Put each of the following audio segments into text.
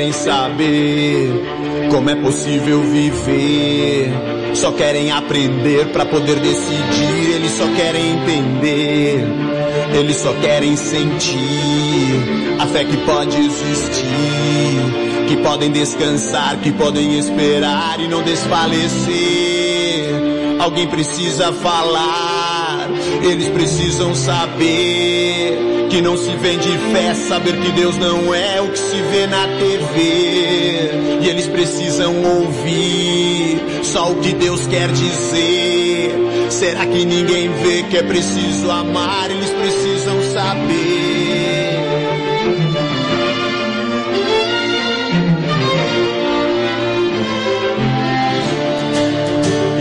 querem saber como é possível viver. Só querem aprender para poder decidir. Eles só querem entender. Eles só querem sentir a fé que pode existir, que podem descansar, que podem esperar e não desfalecer. Alguém precisa falar, eles precisam saber que não se vende fé, saber que Deus não é o que se vê na TV. E eles precisam ouvir só o que Deus quer dizer. Será que ninguém vê que é preciso amar? Eles precisam saber.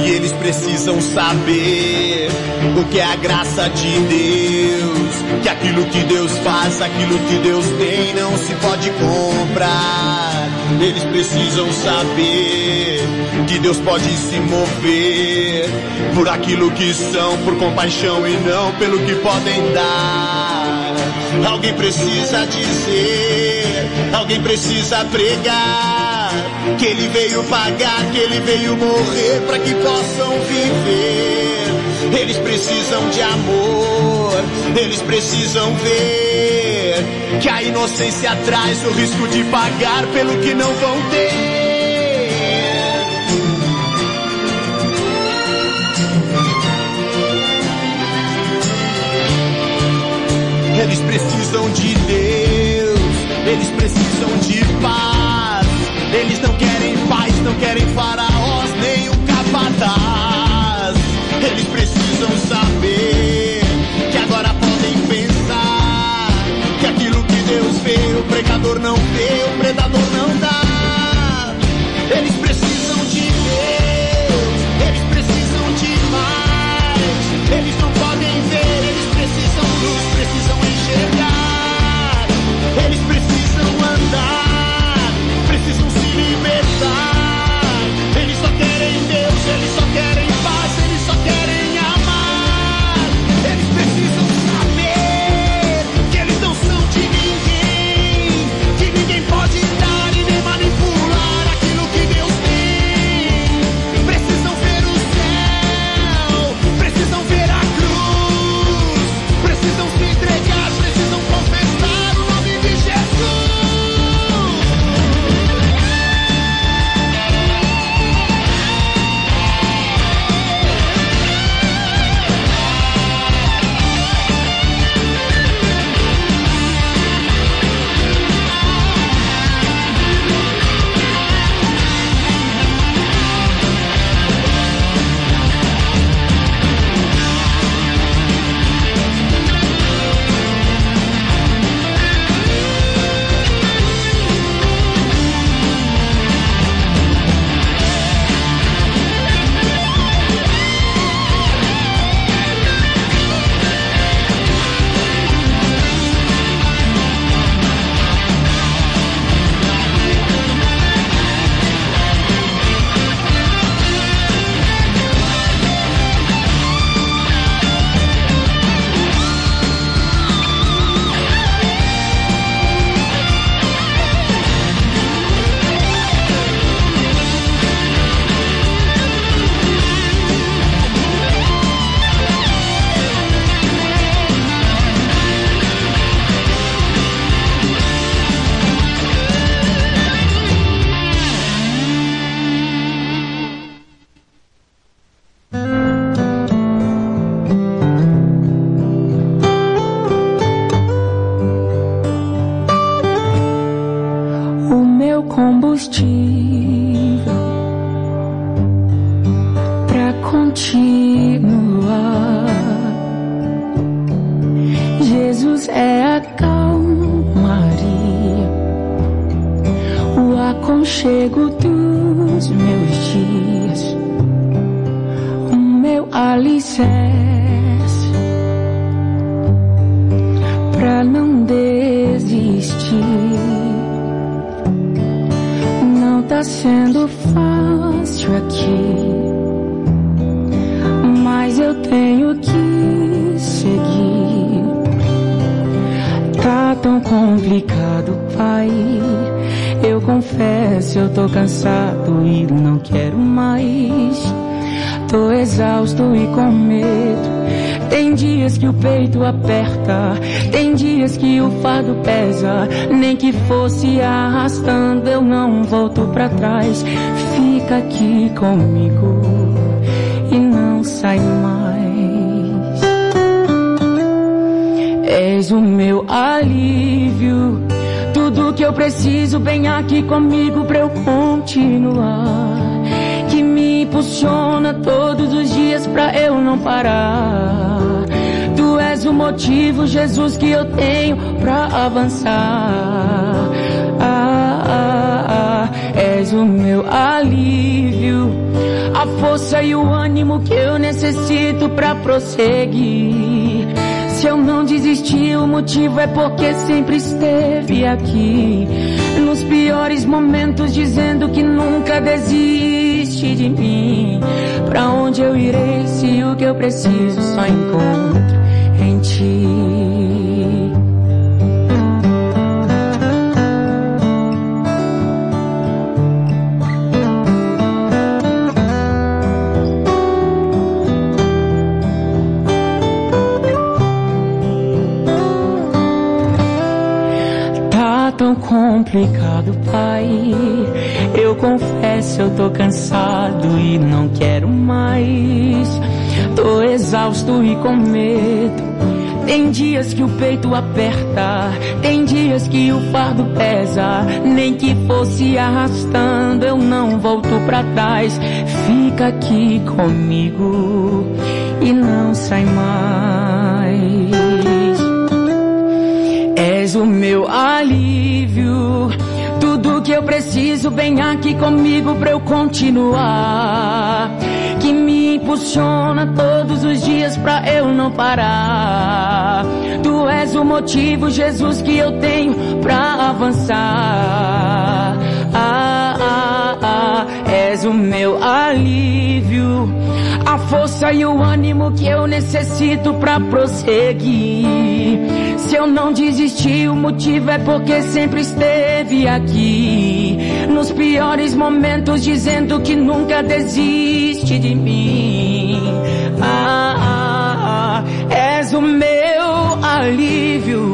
E eles precisam saber o que é a graça de Deus que aquilo que Deus faz, aquilo que Deus tem não se pode comprar. Eles precisam saber que Deus pode se mover por aquilo que são, por compaixão e não pelo que podem dar. Alguém precisa dizer, alguém precisa pregar que ele veio pagar, que ele veio morrer para que possam viver. Eles precisam de amor, eles precisam ver que a inocência traz o risco de pagar pelo que não vão ter. Eles precisam de Deus, eles precisam de paz. Eles não querem paz, não querem faraós, nem um capataz. Eles precisam saber que agora podem pensar que aquilo que Deus vê, o pregador não vê, o predador não volto pra trás. Fica aqui comigo e não sai mais. És o meu alívio, tudo que eu preciso, vem aqui comigo pra eu continuar impulsiona todos os dias pra eu não parar. Tu és o motivo, Jesus, que eu tenho pra avançar. Ah, ah, és o meu alívio, a força e o ânimo que eu necessito pra prosseguir. Se eu não desisti, o motivo é porque sempre esteve aqui. Nos piores momentos, dizendo que nunca desiste de mim. Pra onde eu irei se o que eu preciso só encontro em ti? Complicado, pai. Eu confesso, eu tô cansado e não quero mais. Tô exausto e com medo. Tem dias que o peito aperta, tem dias que o fardo pesa. Nem que fosse arrastando, eu não volto pra trás. Fica aqui comigo e não sai mais. És o meu alívio. Tudo que eu preciso, vem aqui comigo pra eu continuar. Que me impulsiona todos os dias pra eu não parar. Tu és o motivo, Jesus, que eu tenho pra avançar. Ah, és o meu alívio. A força e o ânimo que eu necessito pra prosseguir. Se eu não desisti, o motivo é porque sempre esteve aqui. Nos piores momentos, dizendo que nunca desiste de mim. Ah, ah, ah, és o meu alívio.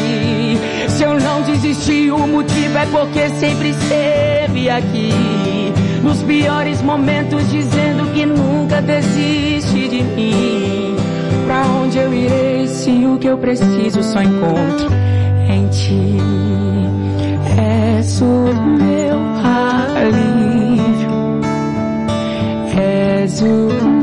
Desisti, o motivo é porque sempre esteve aqui. Nos piores momentos, dizendo que nunca desiste de mim. Pra onde eu irei se o que eu preciso só encontro em ti? És o meu alívio. És o meu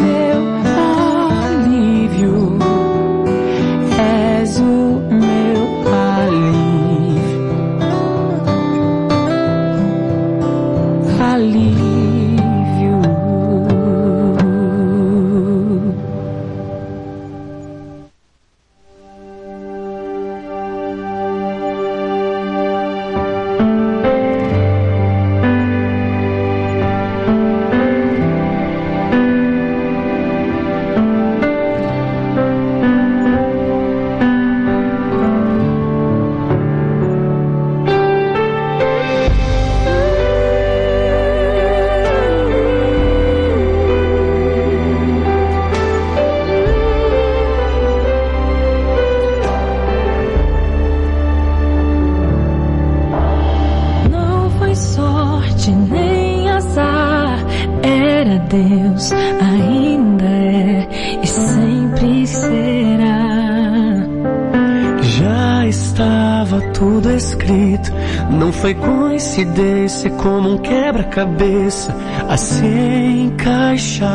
coincidência como um quebra-cabeça a se encaixar.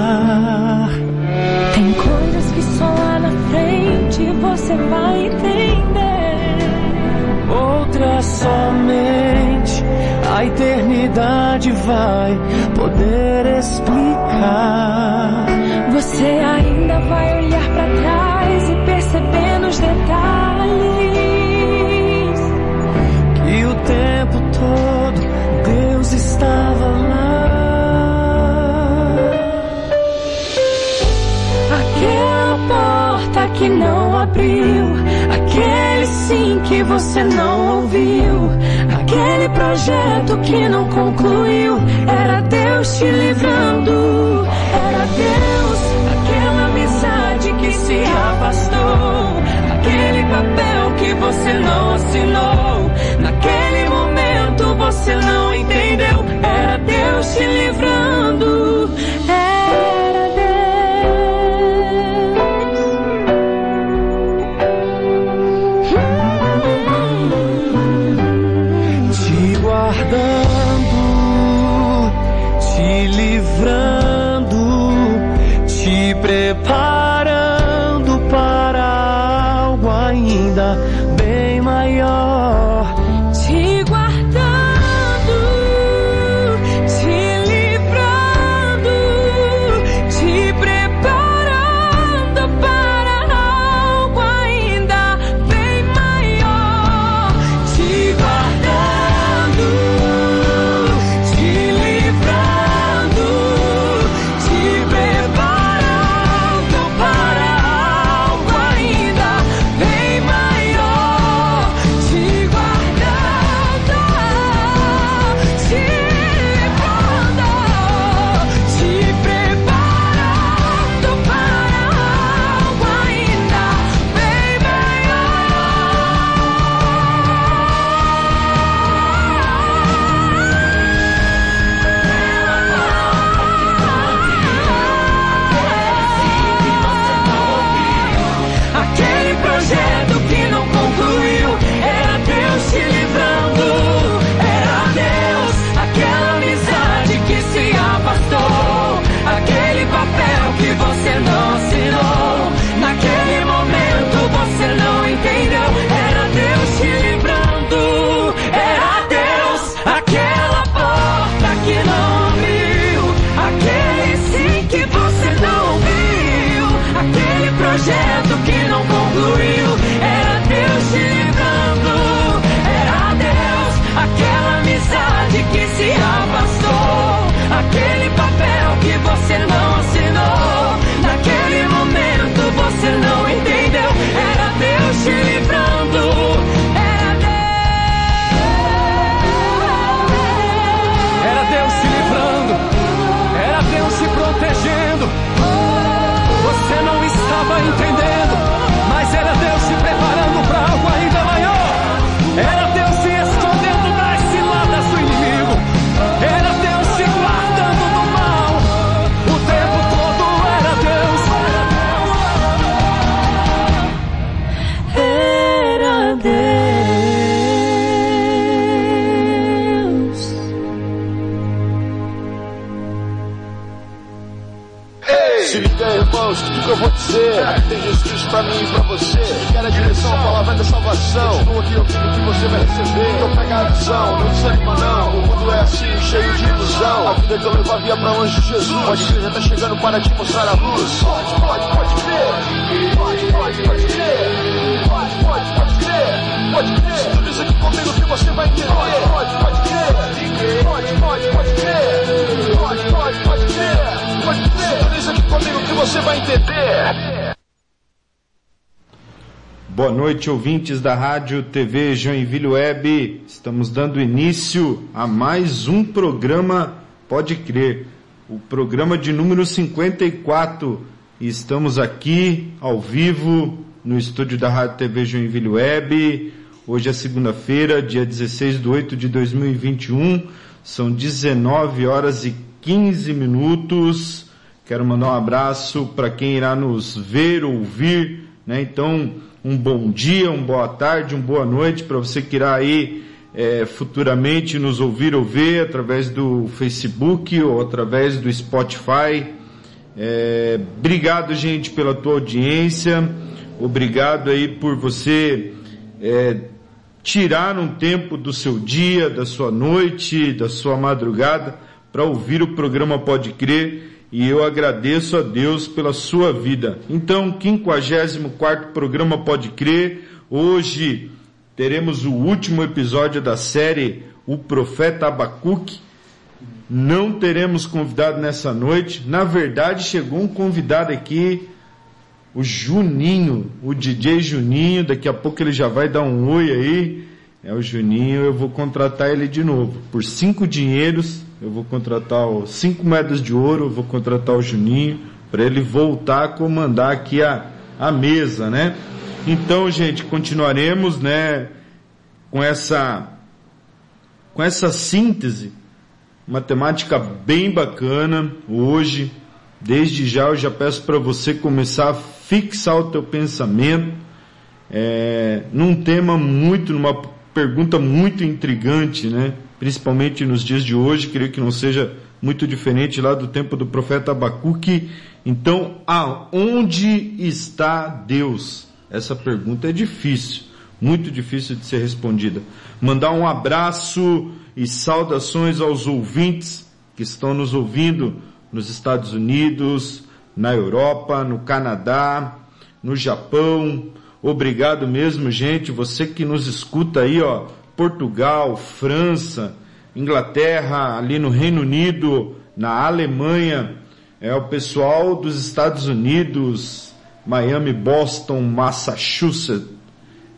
Tem coisas que só lá na frente você vai entender. Outras somente a a eternidade vai poder explicar. Você ainda vai que não abriu, aquele sim que você não ouviu, aquele projeto que não concluiu, era Deus te livrando, era Deus, aquela amizade que se afastou, aquele papel que você não assinou, naquele momento você não entendeu, era Deus te livrando, te noite, ouvintes da Rádio TV Joinville Web. Estamos dando início a mais um programa, pode crer, o programa de número 54. E Estamos aqui ao vivo no estúdio da Rádio TV Joinville Web. Hoje é segunda-feira, dia 16 de 8 de 2021. São 19 horas e 15 minutos. Quero mandar um abraço para quem irá nos ver, ouvir, né? Então, um bom dia, uma boa tarde, uma boa noite para você que irá aí é, futuramente nos ouvir ou ver através do Facebook ou através do Spotify. É, obrigado, gente, pela tua audiência. Obrigado aí por você é, tirar um tempo do seu dia, da sua noite, da sua madrugada para ouvir o programa Pode Crer e eu agradeço a Deus pela sua vida. Então, 54 programa Pode Crer, hoje teremos o último episódio da série O Profeta Abacuque. Não teremos convidado nessa noite. Na verdade, chegou um convidado aqui o Juninho, o DJ Juninho, daqui a pouco ele já vai dar um oi aí. É o Juninho, eu vou contratar ele de novo. Por cinco dinheiros, eu vou contratar o cinco moedas de ouro, vou contratar o Juninho para ele voltar a comandar aqui a, a mesa, né? Então, gente, continuaremos, né, com essa com essa síntese, uma temática bem bacana hoje. Desde já eu já peço para você começar a fixar o teu pensamento é, num tema muito, numa pergunta muito intrigante, né? Principalmente nos dias de hoje, creio que não seja muito diferente lá do tempo do profeta Abacuque. Então, aonde está Deus? Essa pergunta é difícil, muito difícil de ser respondida. Mandar um abraço e saudações aos ouvintes que estão nos ouvindo nos Estados Unidos, na Europa, no Canadá, no Japão. Obrigado mesmo, gente. Você que nos escuta aí, ó, Portugal, França, Inglaterra, ali no Reino Unido, na Alemanha, é o pessoal dos Estados Unidos, Miami, Boston, Massachusetts,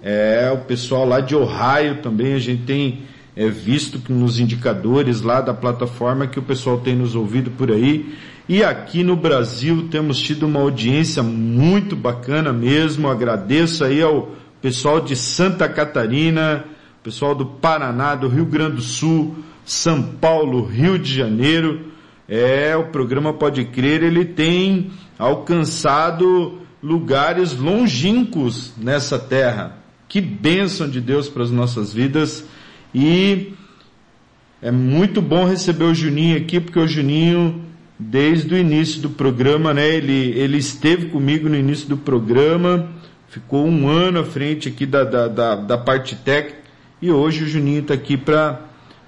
é o pessoal lá de Ohio também, a gente tem é, visto nos indicadores lá da plataforma que o pessoal tem nos ouvido por aí. E aqui no Brasil temos tido uma audiência muito bacana mesmo. Agradeço aí ao pessoal de Santa Catarina, pessoal do Paraná, do Rio Grande do Sul, São Paulo, Rio de Janeiro. É, o programa Pode Crer, ele tem alcançado lugares longínquos nessa terra. Que bênção de Deus para as nossas vidas. E é muito bom receber o Juninho aqui, porque o Juninho desde o início do programa, né? Ele, ele esteve comigo no início do programa, ficou um ano à frente aqui da, da, da, da parte técnica e hoje o Juninho está aqui para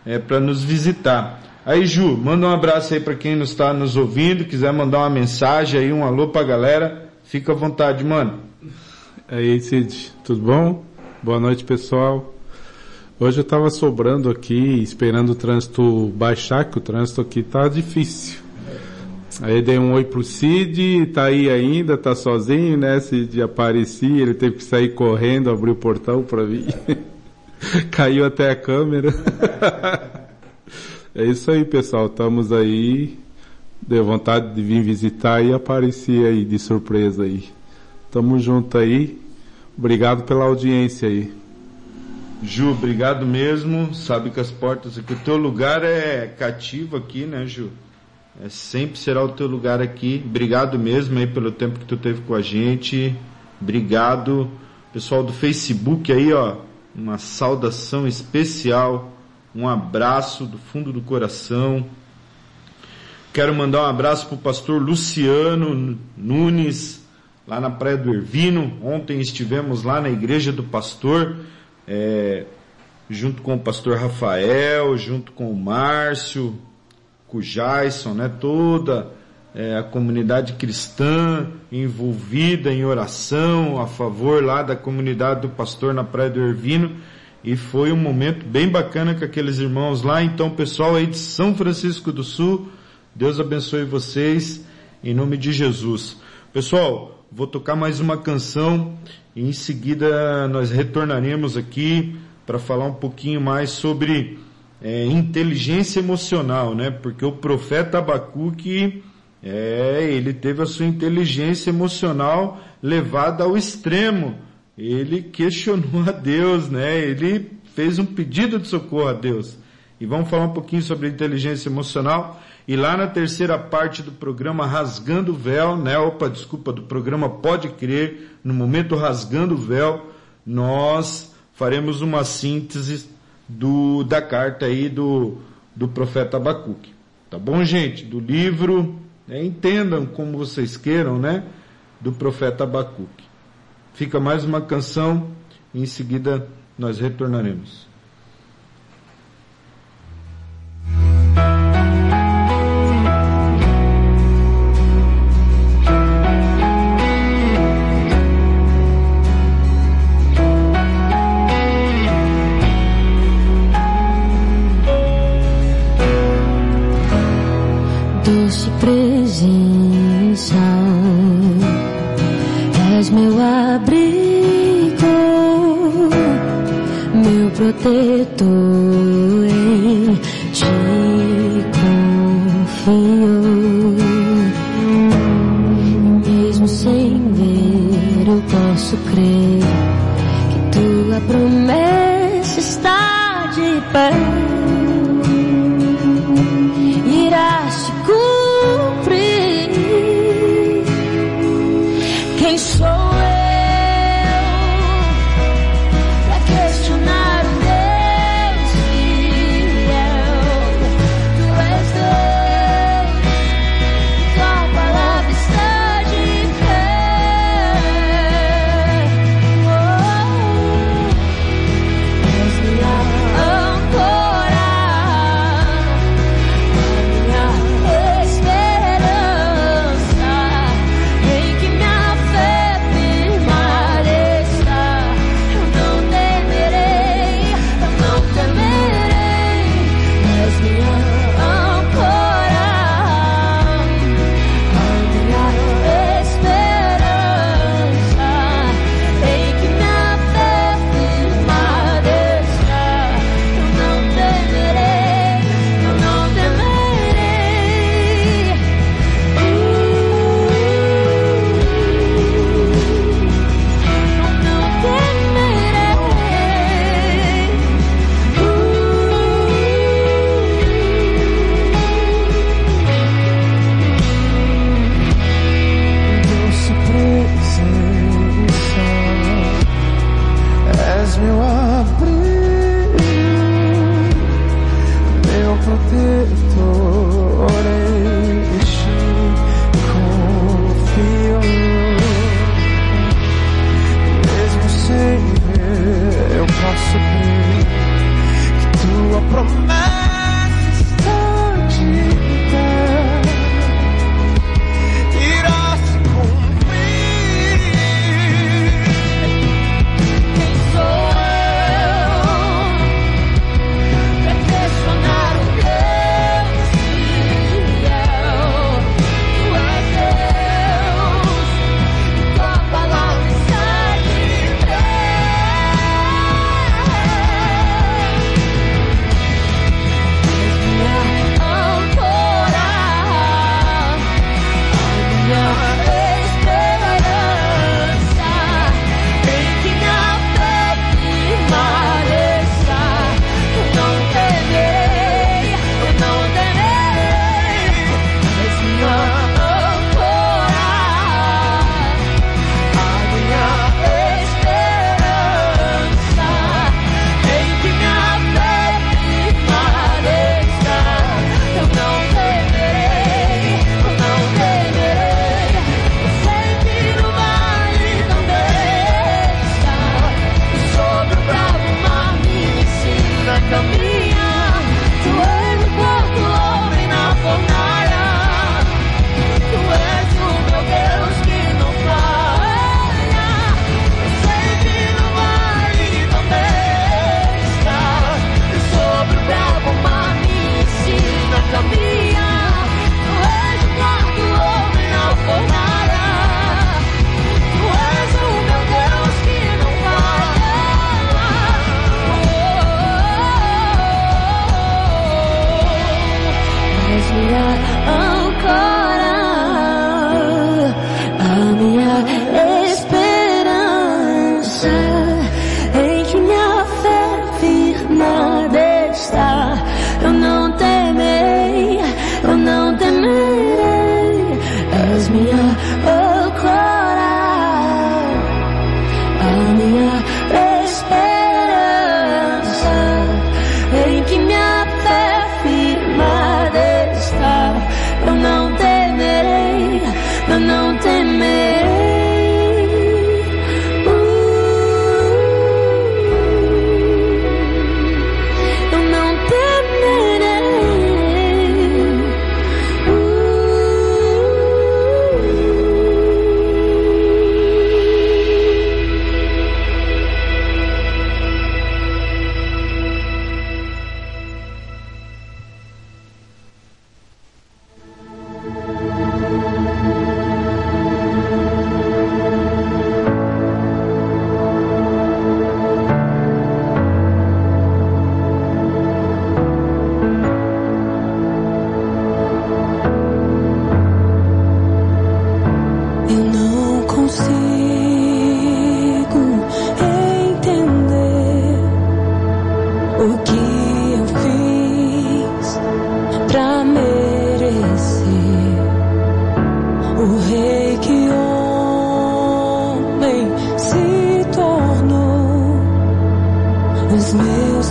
é, para nos visitar. Aí Ju, manda um abraço aí para quem está nos ouvindo, quiser mandar uma mensagem aí, um alô para a galera, fica à vontade, mano. Aí Cid, tudo bom? Boa noite pessoal. Hoje eu estava sobrando aqui, esperando o trânsito baixar, que o trânsito aqui tá difícil. Aí dei um oi pro Cid, tá aí ainda, tá sozinho, né? Cid aparecia, ele teve que sair correndo, abrir o portão para vir. Caiu até a câmera. é isso aí, pessoal. Estamos aí. Deu vontade de vir visitar e aparecer aí de surpresa aí. Tamo junto aí. Obrigado pela audiência aí. Ju, obrigado mesmo. Sabe que as portas aqui, o teu lugar é cativo aqui, né, Ju? É, sempre será o teu lugar aqui. Obrigado mesmo aí pelo tempo que tu teve com a gente. Obrigado. Pessoal do Facebook aí, ó, uma saudação especial. Um abraço do fundo do coração. Quero mandar um abraço para o pastor Luciano Nunes, lá na Praia do Ervino. Ontem estivemos lá na igreja do pastor, é, junto com o pastor Rafael, junto com o Márcio, com o Jason, né? Toda é, a comunidade cristã envolvida em oração a favor lá da comunidade do pastor na Praia do Ervino. E foi um momento bem bacana com aqueles irmãos lá. Então, pessoal aí de São Francisco do Sul, Deus abençoe vocês em nome de Jesus. Pessoal, vou tocar mais uma canção e em seguida nós retornaremos aqui para falar um pouquinho mais sobre é, inteligência emocional, né? Porque o profeta Abacuque, é, ele teve a sua inteligência emocional levada ao extremo. Ele questionou a Deus, né? Ele fez um pedido de socorro a Deus. E vamos falar um pouquinho sobre inteligência emocional. E lá na terceira parte do programa Rasgando o Véu, né? Opa, desculpa, do programa Pode Crer, no momento Rasgando o Véu, nós faremos uma síntese do, da carta aí do, do profeta Abacuque. Tá bom, gente? Do livro, né? Entendam como vocês queiram, né? Do profeta Abacuque. Fica mais uma canção, e em seguida nós retornaremos. redenção. És meu abrigo, meu protetor, e ti confio. Mesmo sem ver, eu posso crer que tua promessa está de perto.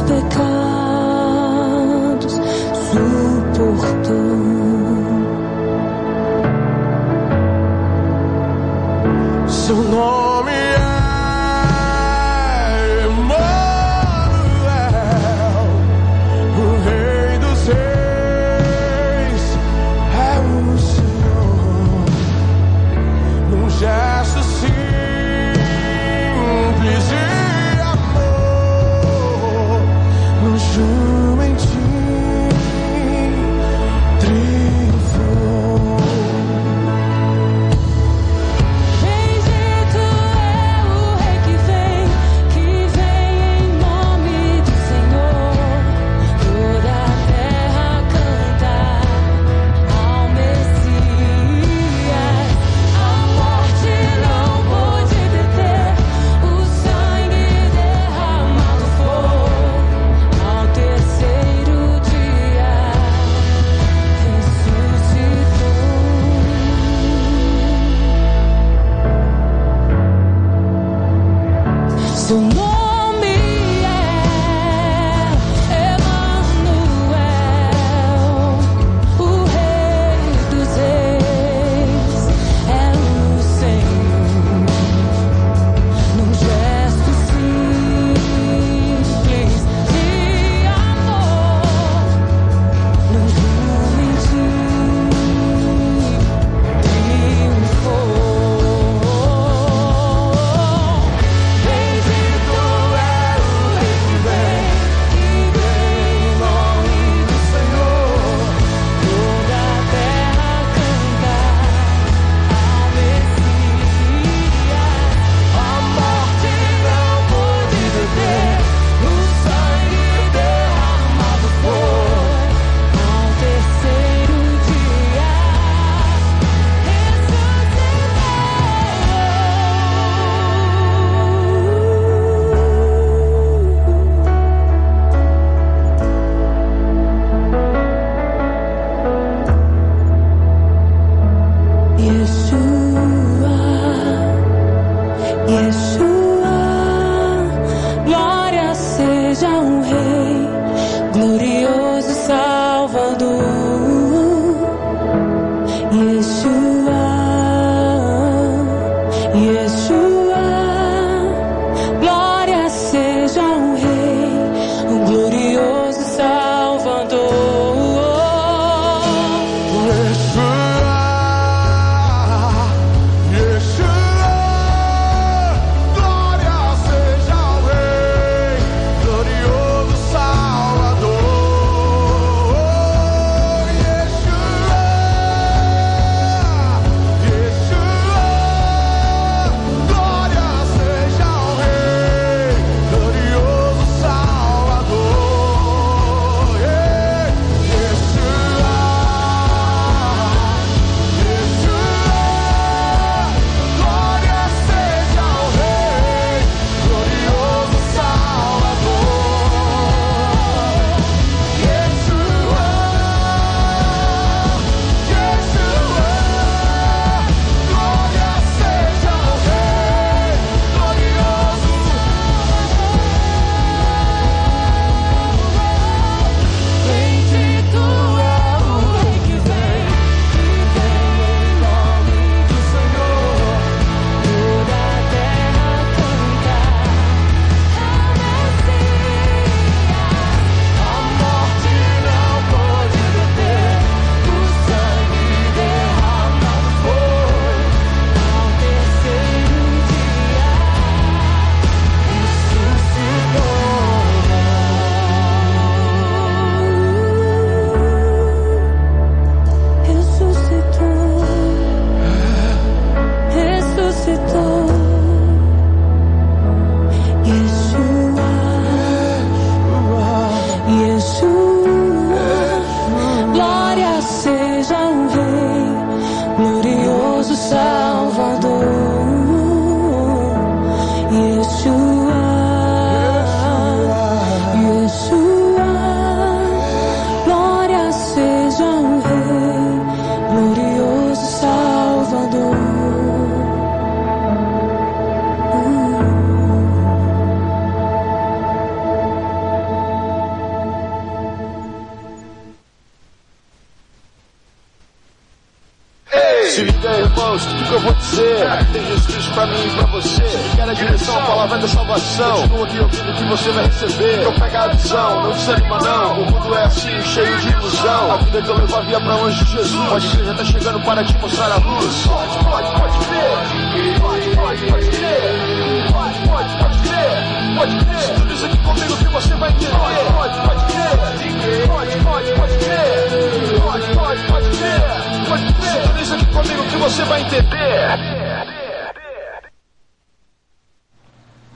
pecados suportou. Seu nome.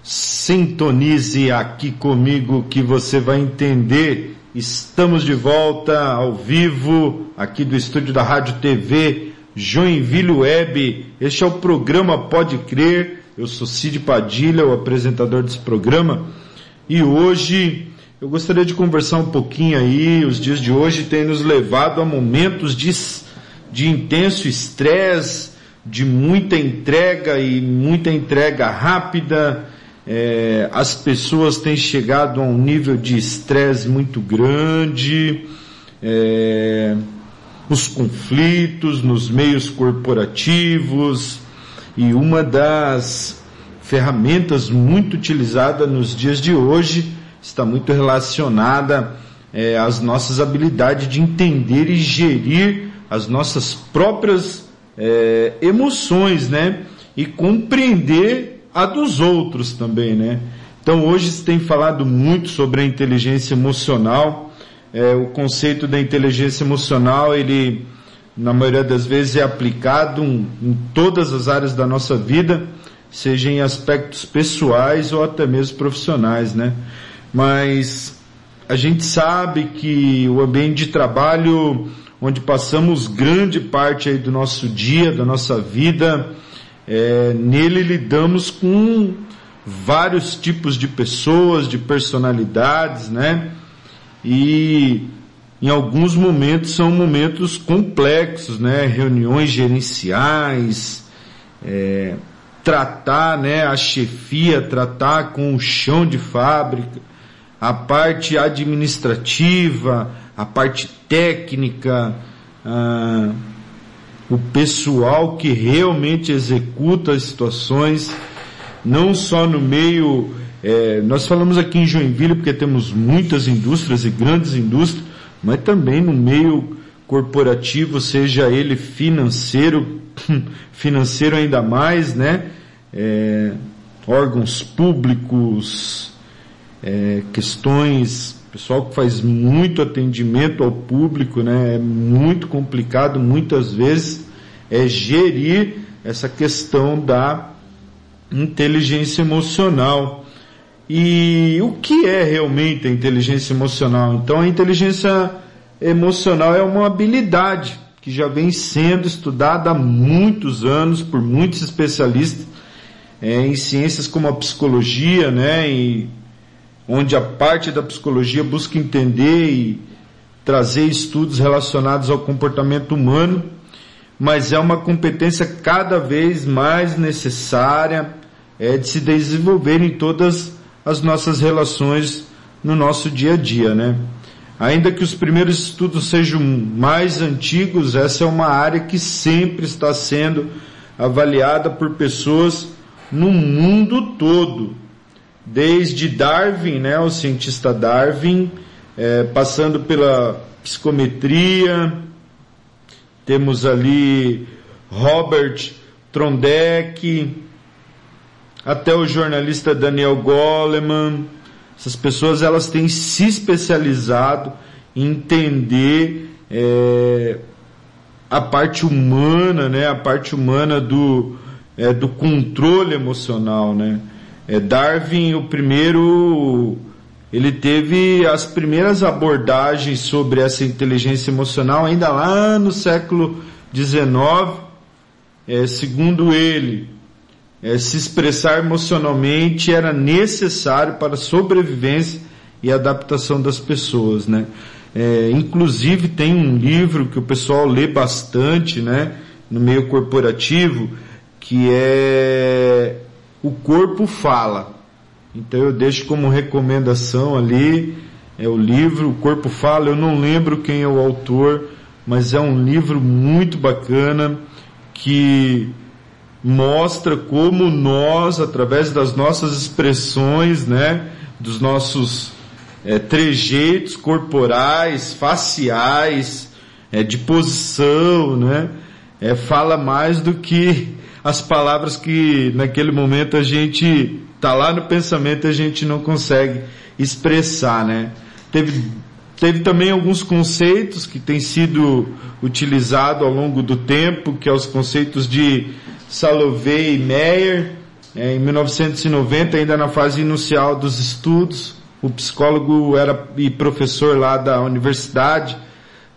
Sintonize aqui comigo que você vai entender. Estamos de volta ao vivo aqui do estúdio da Rádio TV Joinville Web. Este é o programa Pode Crer. Eu sou Cid Padilha, o apresentador desse programa. E hoje eu gostaria de conversar um pouquinho aí. Os dias de hoje têm nos levado a momentos de, de intenso estresse, de muita entrega e muita entrega rápida. É, as pessoas têm chegado a um nível de estresse muito grande. É, os conflitos nos meios corporativos e uma das ferramentas muito utilizada nos dias de hoje está muito relacionada é, às nossas habilidades de entender e gerir as nossas próprias é, emoções, né? E compreender a dos outros também, né? Então hoje se tem falado muito sobre a inteligência emocional é, o conceito da inteligência emocional, ele, na maioria das vezes, é aplicado em, em todas as áreas da nossa vida, seja em aspectos pessoais ou até mesmo profissionais, né? Mas a gente sabe que o ambiente de trabalho, onde passamos grande parte aí do nosso dia, da nossa vida, é, nele lidamos com vários tipos de pessoas, de personalidades, né? e em alguns momentos são momentos complexos, né? Reuniões gerenciais, é, tratar, né? A chefia, tratar com o chão de fábrica, a parte administrativa, a parte técnica, ah, o pessoal que realmente executa as situações, não só no meio é, nós falamos aqui em Joinville porque temos muitas indústrias e grandes indústrias, mas também no meio corporativo, seja ele financeiro, financeiro ainda mais, né? É, órgãos públicos, é, questões, pessoal que faz muito atendimento ao público, né? É muito complicado muitas vezes é gerir essa questão da inteligência emocional. E o que é realmente a inteligência emocional? Então, a inteligência emocional é uma habilidade que já vem sendo estudada há muitos anos por muitos especialistas é, em ciências como a psicologia, né? E onde a parte da psicologia busca entender e trazer estudos relacionados ao comportamento humano, mas é uma competência cada vez mais necessária é, de se desenvolver em todas as nossas relações no nosso dia a dia, né? Ainda que os primeiros estudos sejam mais antigos, essa é uma área que sempre está sendo avaliada por pessoas no mundo todo. Desde Darwin, né, o cientista Darwin, é, passando pela psicometria, temos ali Robert Trondek, até o jornalista Daniel Goleman. Essas pessoas elas têm se especializado em entender é, a parte humana, né? A parte humana do, é, do controle emocional, né? É, Darwin, o primeiro, ele teve as primeiras abordagens sobre essa inteligência emocional ainda lá no século XIX. É, segundo ele, é, se expressar emocionalmente era necessário para a sobrevivência e adaptação das pessoas, né? É, inclusive tem um livro que o pessoal lê bastante, né? No meio corporativo, que é O Corpo Fala. Então eu deixo como recomendação ali, é o livro O Corpo Fala, eu não lembro quem é o autor, mas é um livro muito bacana que mostra como nós, através das nossas expressões, né, dos nossos é, trejeitos corporais, faciais, é, de posição, né, é, fala mais do que as palavras que naquele momento a gente tá lá no pensamento a gente não consegue expressar, né? Teve Teve também alguns conceitos que têm sido utilizados ao longo do tempo, que é os conceitos de Salovey e Meyer, é, em 1990, ainda na fase inicial dos estudos. O psicólogo era e professor lá da universidade,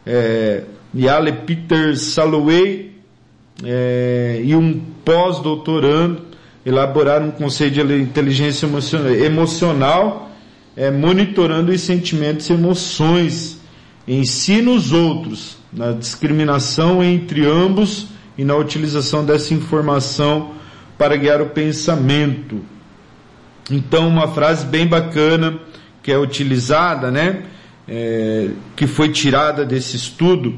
é, Yale Peter Salovey, é, e um pós-doutorando elaboraram um conceito de inteligência emocional é, monitorando os sentimentos e emoções em si nos outros, na discriminação entre ambos e na utilização dessa informação para guiar o pensamento. Então, uma frase bem bacana que é utilizada, né, é, que foi tirada desse estudo,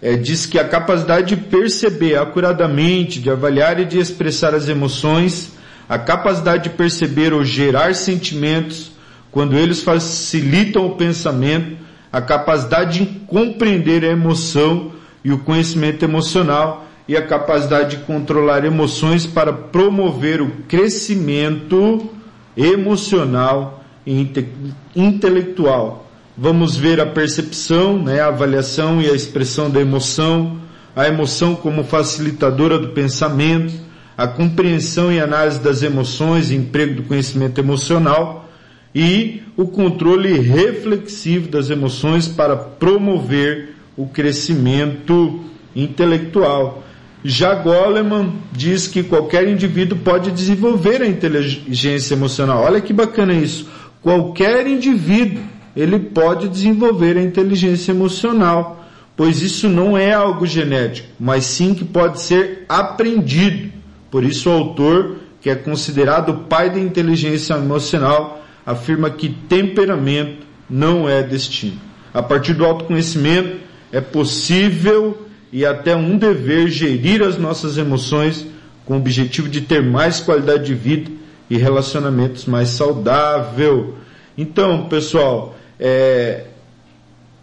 é, diz que a capacidade de perceber acuradamente, de avaliar e de expressar as emoções, a capacidade de perceber ou gerar sentimentos, quando eles facilitam o pensamento, a capacidade de compreender a emoção e o conhecimento emocional e a capacidade de controlar emoções para promover o crescimento emocional e inte intelectual. Vamos ver a percepção, né, a avaliação e a expressão da emoção, a emoção como facilitadora do pensamento, a compreensão e análise das emoções emprego do conhecimento emocional, e o controle reflexivo das emoções para promover o crescimento intelectual. Já Goleman diz que qualquer indivíduo pode desenvolver a inteligência emocional. Olha que bacana isso. Qualquer indivíduo ele pode desenvolver a inteligência emocional, pois isso não é algo genético, mas sim que pode ser aprendido. Por isso o autor, que é considerado o pai da inteligência emocional, afirma que temperamento não é destino. A partir do autoconhecimento é possível e até um dever gerir as nossas emoções com o objetivo de ter mais qualidade de vida e relacionamentos mais saudável. Então, pessoal, é,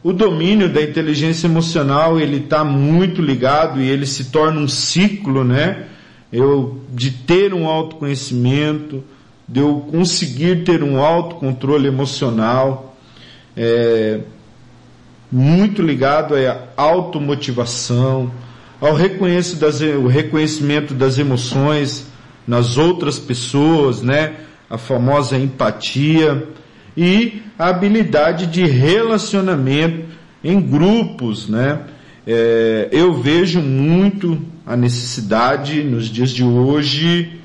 o domínio da inteligência emocional ele está muito ligado e ele se torna um ciclo, né? Eu de ter um autoconhecimento, de eu conseguir ter um autocontrole emocional, é, muito ligado à automotivação, ao reconhecimento das, o reconhecimento das emoções nas outras pessoas, né? a famosa empatia, e a habilidade de relacionamento em grupos. Né? É, eu vejo muito a necessidade nos dias de hoje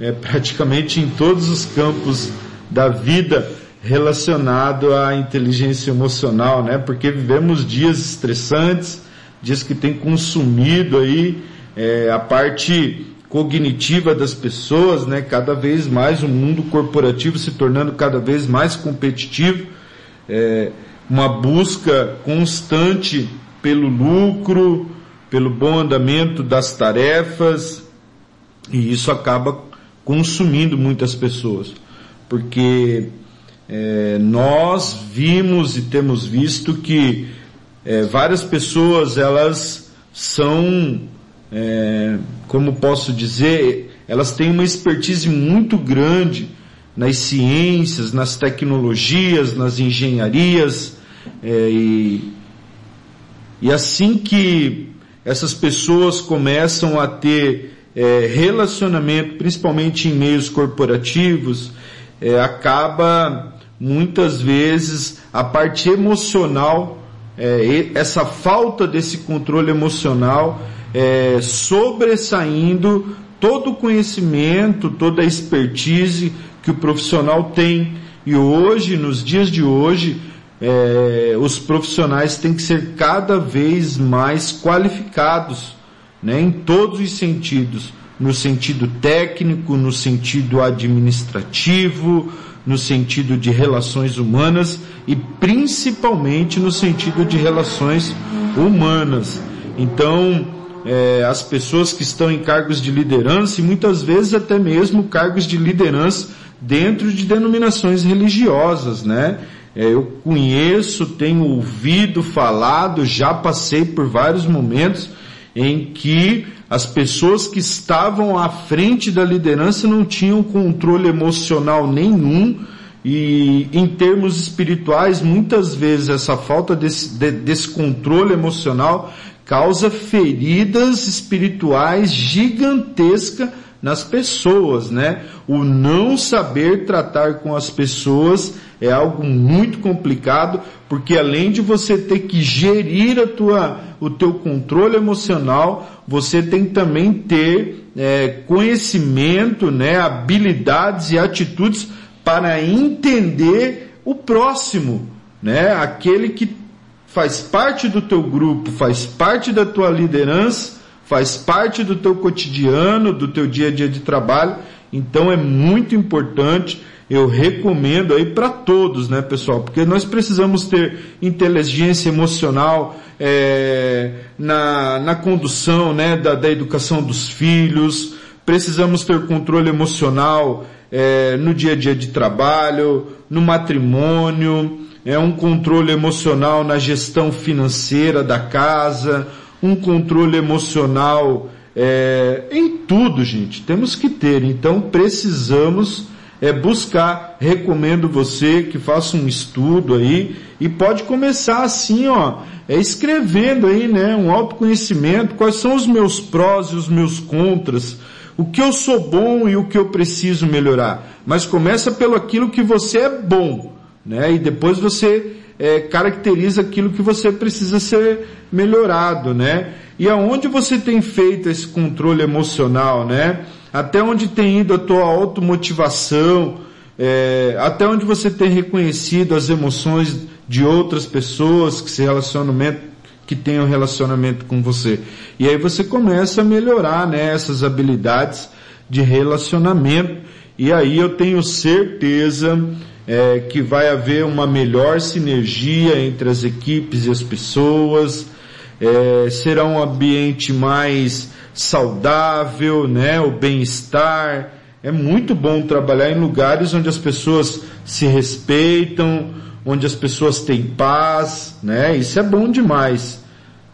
é, praticamente em todos os campos da vida relacionado à inteligência emocional, né? Porque vivemos dias estressantes, dias que têm consumido aí é, a parte cognitiva das pessoas, né? Cada vez mais o mundo corporativo se tornando cada vez mais competitivo, é, uma busca constante pelo lucro, pelo bom andamento das tarefas, e isso acaba consumindo muitas pessoas, porque é, nós vimos e temos visto que é, várias pessoas elas são, é, como posso dizer, elas têm uma expertise muito grande nas ciências, nas tecnologias, nas engenharias é, e, e assim que essas pessoas começam a ter é, relacionamento, principalmente em meios corporativos, é, acaba muitas vezes a parte emocional, é, essa falta desse controle emocional é, sobressaindo todo o conhecimento, toda a expertise que o profissional tem. E hoje, nos dias de hoje, é, os profissionais têm que ser cada vez mais qualificados né, em todos os sentidos, no sentido técnico, no sentido administrativo, no sentido de relações humanas e principalmente no sentido de relações humanas. Então, é, as pessoas que estão em cargos de liderança e muitas vezes até mesmo cargos de liderança dentro de denominações religiosas, né? É, eu conheço, tenho ouvido, falado, já passei por vários momentos em que as pessoas que estavam à frente da liderança não tinham controle emocional nenhum e em termos espirituais, muitas vezes essa falta desse, de, desse controle emocional causa feridas espirituais gigantescas nas pessoas, né? O não saber tratar com as pessoas é algo muito complicado, porque além de você ter que gerir a tua, o teu controle emocional, você tem também ter é, conhecimento, né, habilidades e atitudes para entender o próximo, né, aquele que faz parte do teu grupo, faz parte da tua liderança, faz parte do teu cotidiano, do teu dia a dia de trabalho. Então é muito importante, eu recomendo aí para todos, né, pessoal? Porque nós precisamos ter inteligência emocional é, na, na condução, né, da, da educação dos filhos. Precisamos ter controle emocional é, no dia a dia de trabalho, no matrimônio, é um controle emocional na gestão financeira da casa, um controle emocional é, em tudo, gente. Temos que ter. Então precisamos é, buscar. Recomendo você que faça um estudo aí e pode começar assim, ó, é, escrevendo aí, né, um autoconhecimento. Quais são os meus prós e os meus contras? O que eu sou bom e o que eu preciso melhorar. Mas começa pelo aquilo que você é bom, né? E depois você é, caracteriza aquilo que você precisa ser melhorado, né? E aonde você tem feito esse controle emocional, né? Até onde tem ido a tua automotivação, é, até onde você tem reconhecido as emoções de outras pessoas que se relacionamento, que têm um relacionamento com você. E aí você começa a melhorar, né, essas habilidades de relacionamento. E aí eu tenho certeza é, que vai haver uma melhor sinergia entre as equipes e as pessoas, é, será um ambiente mais saudável, né? O bem-estar. É muito bom trabalhar em lugares onde as pessoas se respeitam, onde as pessoas têm paz, né? Isso é bom demais.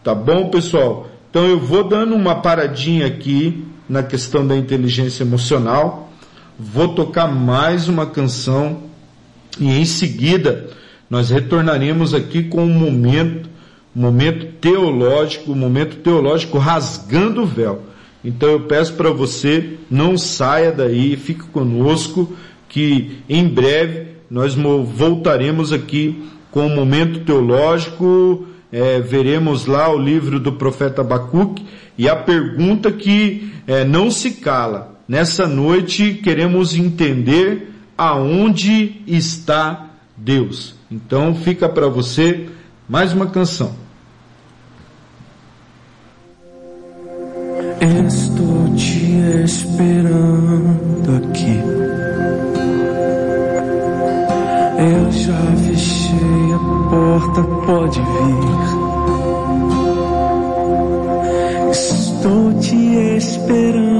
Tá bom, pessoal? Então eu vou dando uma paradinha aqui na questão da inteligência emocional. Vou tocar mais uma canção e em seguida nós retornaremos aqui com um momento, momento teológico, um momento teológico rasgando o véu. Então eu peço para você, não saia daí, fique conosco, que em breve nós voltaremos aqui com um momento teológico, é, veremos lá o livro do profeta Abacuque e a pergunta que é, não se cala. Nessa noite queremos entender aonde está Deus. Então fica para você mais uma canção. Estou te esperando aqui. Eu já fechei a porta, pode vir. Estou te esperando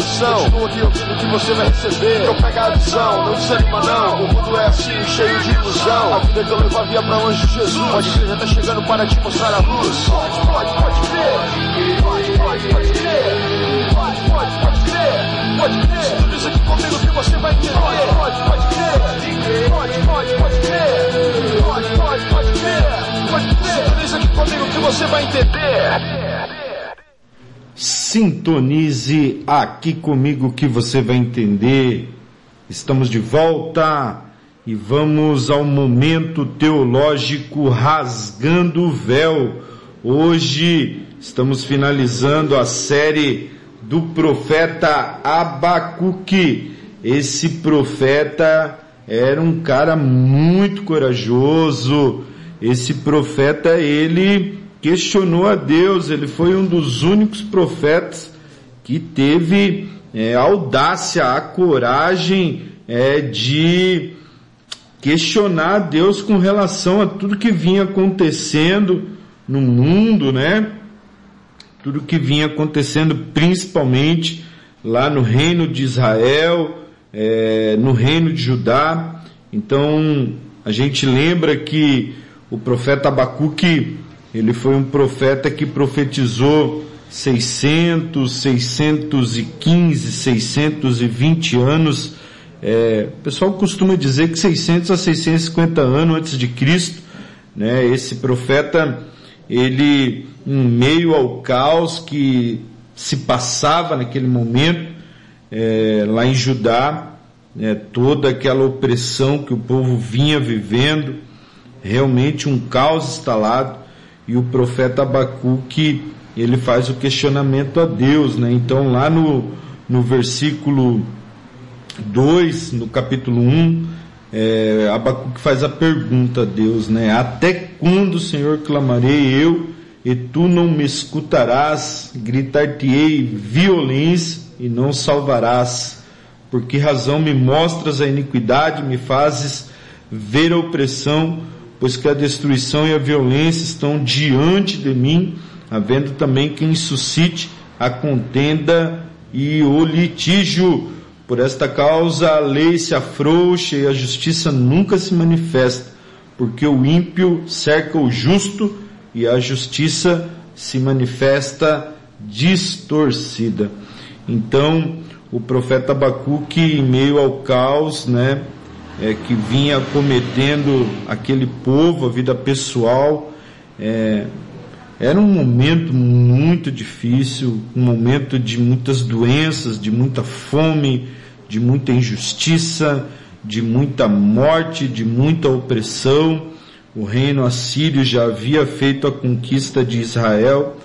salvação. Continua aqui ouvindo que você vai receber. Então pega a visão, não desanima não. O mundo é assim, cheio de ilusão. A vida que eu levo via pra longe de Jesus. Pode crer, já tá chegando para te mostrar a luz. Pode, pode, pode crer. Pode, pode, pode crer. Pode, pode, pode crer. Pode crer. Tudo isso aqui comigo que você vai entender. Pode, pode, pode crer. Pode, pode, pode crer. Pode, pode, pode crer. Pode crer. Tudo isso aqui comigo que você vai entender. Sintonize aqui comigo que você vai entender. Estamos de volta e vamos ao momento teológico rasgando o véu. Hoje estamos finalizando a série do profeta Abacuque. Esse profeta era um cara muito corajoso. Esse profeta, ele questionou a Deus, ele foi um dos únicos profetas que teve é, audácia, a coragem é, de questionar a Deus com relação a tudo que vinha acontecendo no mundo, né? Tudo que vinha acontecendo principalmente lá no reino de Israel, é, no reino de Judá. Então, a gente lembra que o profeta Abacuque, ele foi um profeta que profetizou 600, 615, 620 anos. É, o pessoal costuma dizer que 600 a 650 anos antes de Cristo, né? Esse profeta, ele, em meio ao caos que se passava naquele momento, é, lá em Judá, né, toda aquela opressão que o povo vinha vivendo, realmente um caos instalado, e o profeta Abacuque, ele faz o questionamento a Deus, né? Então lá no, no versículo 2, no capítulo 1, é, Abacuque faz a pergunta a Deus, né? Até quando, Senhor, clamarei eu e tu não me escutarás? Gritar-te-ei violência e não salvarás. Por que razão me mostras a iniquidade, me fazes ver a opressão, pois que a destruição e a violência estão diante de mim, havendo também quem suscite a contenda e o litígio. Por esta causa a lei se afrouxa e a justiça nunca se manifesta, porque o ímpio cerca o justo e a justiça se manifesta distorcida. Então, o profeta Abacuque, em meio ao caos, né, é, que vinha cometendo aquele povo, a vida pessoal, é, era um momento muito difícil, um momento de muitas doenças, de muita fome, de muita injustiça, de muita morte, de muita opressão. O reino assírio já havia feito a conquista de Israel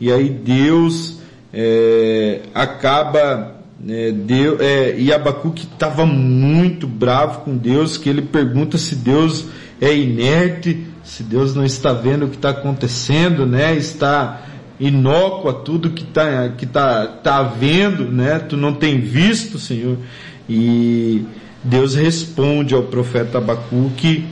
e aí Deus é, acaba é, Deus, é, e Abacuque estava muito bravo com Deus, que ele pergunta se Deus é inerte, se Deus não está vendo o que está acontecendo, né? Está inócuo a tudo que está que tá, tá vendo, né? Tu não tem visto, Senhor. E Deus responde ao profeta Abacuque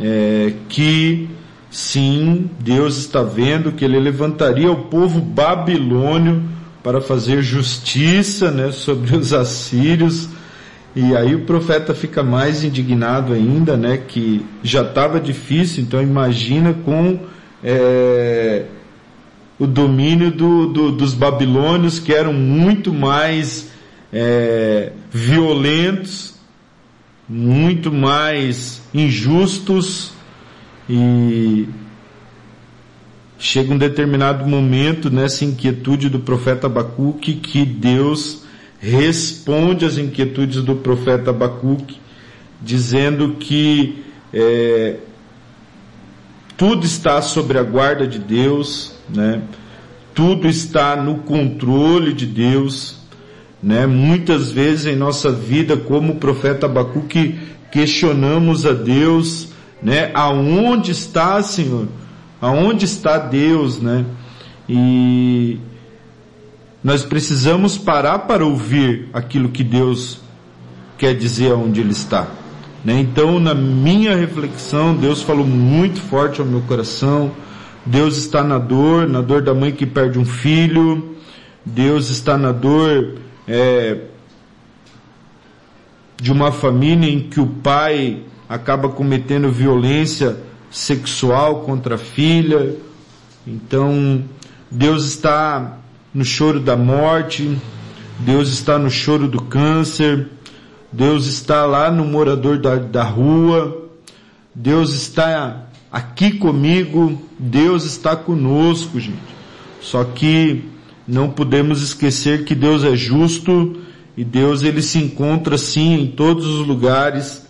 é, que sim, Deus está vendo que ele levantaria o povo babilônio para fazer justiça né, sobre os assírios. E aí o profeta fica mais indignado ainda, né, que já estava difícil, então imagina com é, o domínio do, do, dos babilônios que eram muito mais é, violentos, muito mais injustos e chega um determinado momento nessa inquietude do profeta Abacuque que Deus responde às inquietudes do profeta Abacuque, dizendo que é, tudo está sobre a guarda de Deus, né? tudo está no controle de Deus. Né? Muitas vezes em nossa vida, como o profeta Abacuque, questionamos a Deus, né? aonde está, Senhor? Aonde está Deus, né? E nós precisamos parar para ouvir aquilo que Deus quer dizer aonde Ele está. Né? Então, na minha reflexão, Deus falou muito forte ao meu coração Deus está na dor, na dor da mãe que perde um filho. Deus está na dor é, de uma família em que o pai acaba cometendo violência sexual contra a filha. Então, Deus está no choro da morte, Deus está no choro do câncer, Deus está lá no morador da, da rua, Deus está aqui comigo, Deus está conosco, gente. Só que não podemos esquecer que Deus é justo e Deus ele se encontra sim em todos os lugares.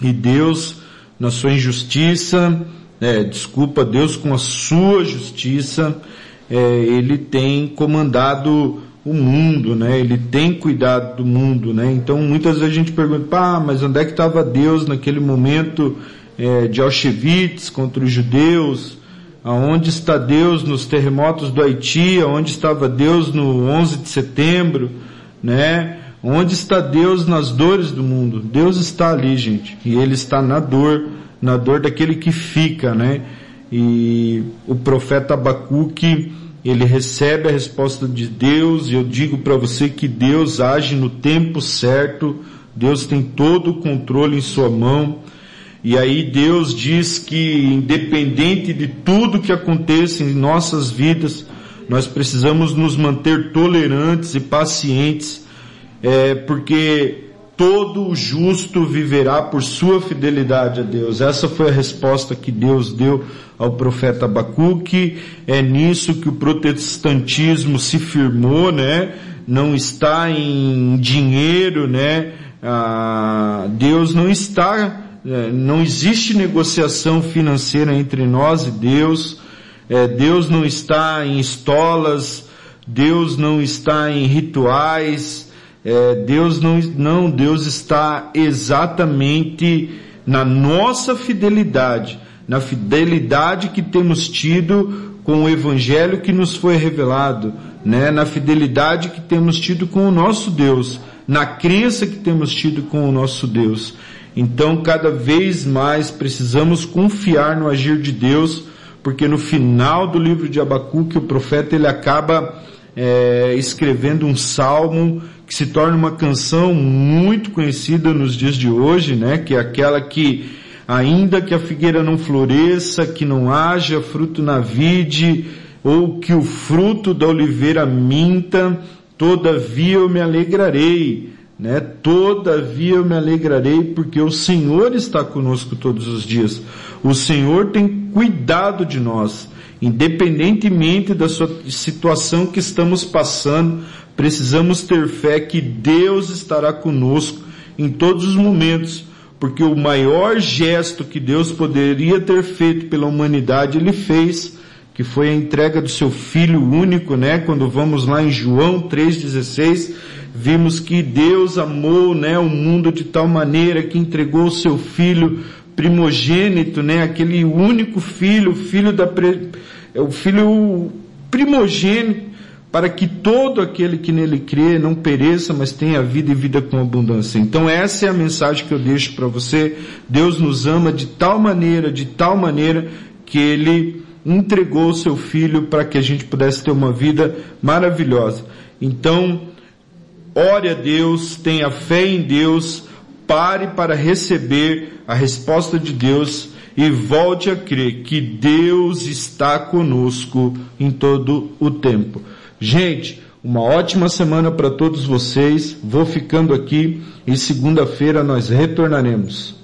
E Deus na sua injustiça, é, desculpa, Deus com a sua justiça, é, ele tem comandado o mundo, né? Ele tem cuidado do mundo, né? Então muitas vezes a gente pergunta, pá, mas onde é que estava Deus naquele momento é, de Auschwitz contra os judeus? Aonde está Deus nos terremotos do Haiti? Aonde estava Deus no 11 de setembro? Né? Onde está Deus nas dores do mundo? Deus está ali, gente. E Ele está na dor, na dor daquele que fica, né? E o profeta Abacuque, ele recebe a resposta de Deus, e eu digo para você que Deus age no tempo certo, Deus tem todo o controle em sua mão, e aí Deus diz que independente de tudo que aconteça em nossas vidas, nós precisamos nos manter tolerantes e pacientes, é, porque todo justo viverá por sua fidelidade a Deus. Essa foi a resposta que Deus deu ao profeta Abacuque. É nisso que o protestantismo se firmou, né? Não está em dinheiro, né? Ah, Deus não está, é, não existe negociação financeira entre nós e Deus. É, Deus não está em estolas, Deus não está em rituais, é, Deus não, não, Deus está exatamente na nossa fidelidade, na fidelidade que temos tido com o evangelho que nos foi revelado, né? Na fidelidade que temos tido com o nosso Deus, na crença que temos tido com o nosso Deus. Então, cada vez mais precisamos confiar no agir de Deus, porque no final do livro de Abacuque, o profeta ele acaba é, escrevendo um salmo que se torna uma canção muito conhecida nos dias de hoje, né? Que é aquela que ainda que a figueira não floresça, que não haja fruto na vide, ou que o fruto da oliveira minta, todavia eu me alegrarei, né? Todavia eu me alegrarei, porque o Senhor está conosco todos os dias. O Senhor tem cuidado de nós, independentemente da sua situação que estamos passando, precisamos ter fé que Deus estará conosco em todos os momentos, porque o maior gesto que Deus poderia ter feito pela humanidade, Ele fez, que foi a entrega do seu Filho único, né? Quando vamos lá em João 3,16, vimos que Deus amou, né, o mundo de tal maneira que entregou o seu Filho primogênito, né? Aquele único filho, filho da, pre... é o filho primogênito, para que todo aquele que nele crê não pereça, mas tenha vida e vida com abundância. Então essa é a mensagem que eu deixo para você. Deus nos ama de tal maneira, de tal maneira, que Ele entregou o seu Filho para que a gente pudesse ter uma vida maravilhosa. Então, ore a Deus, tenha fé em Deus, pare para receber a resposta de Deus e volte a crer que Deus está conosco em todo o tempo. Gente, uma ótima semana para todos vocês. Vou ficando aqui e segunda-feira nós retornaremos.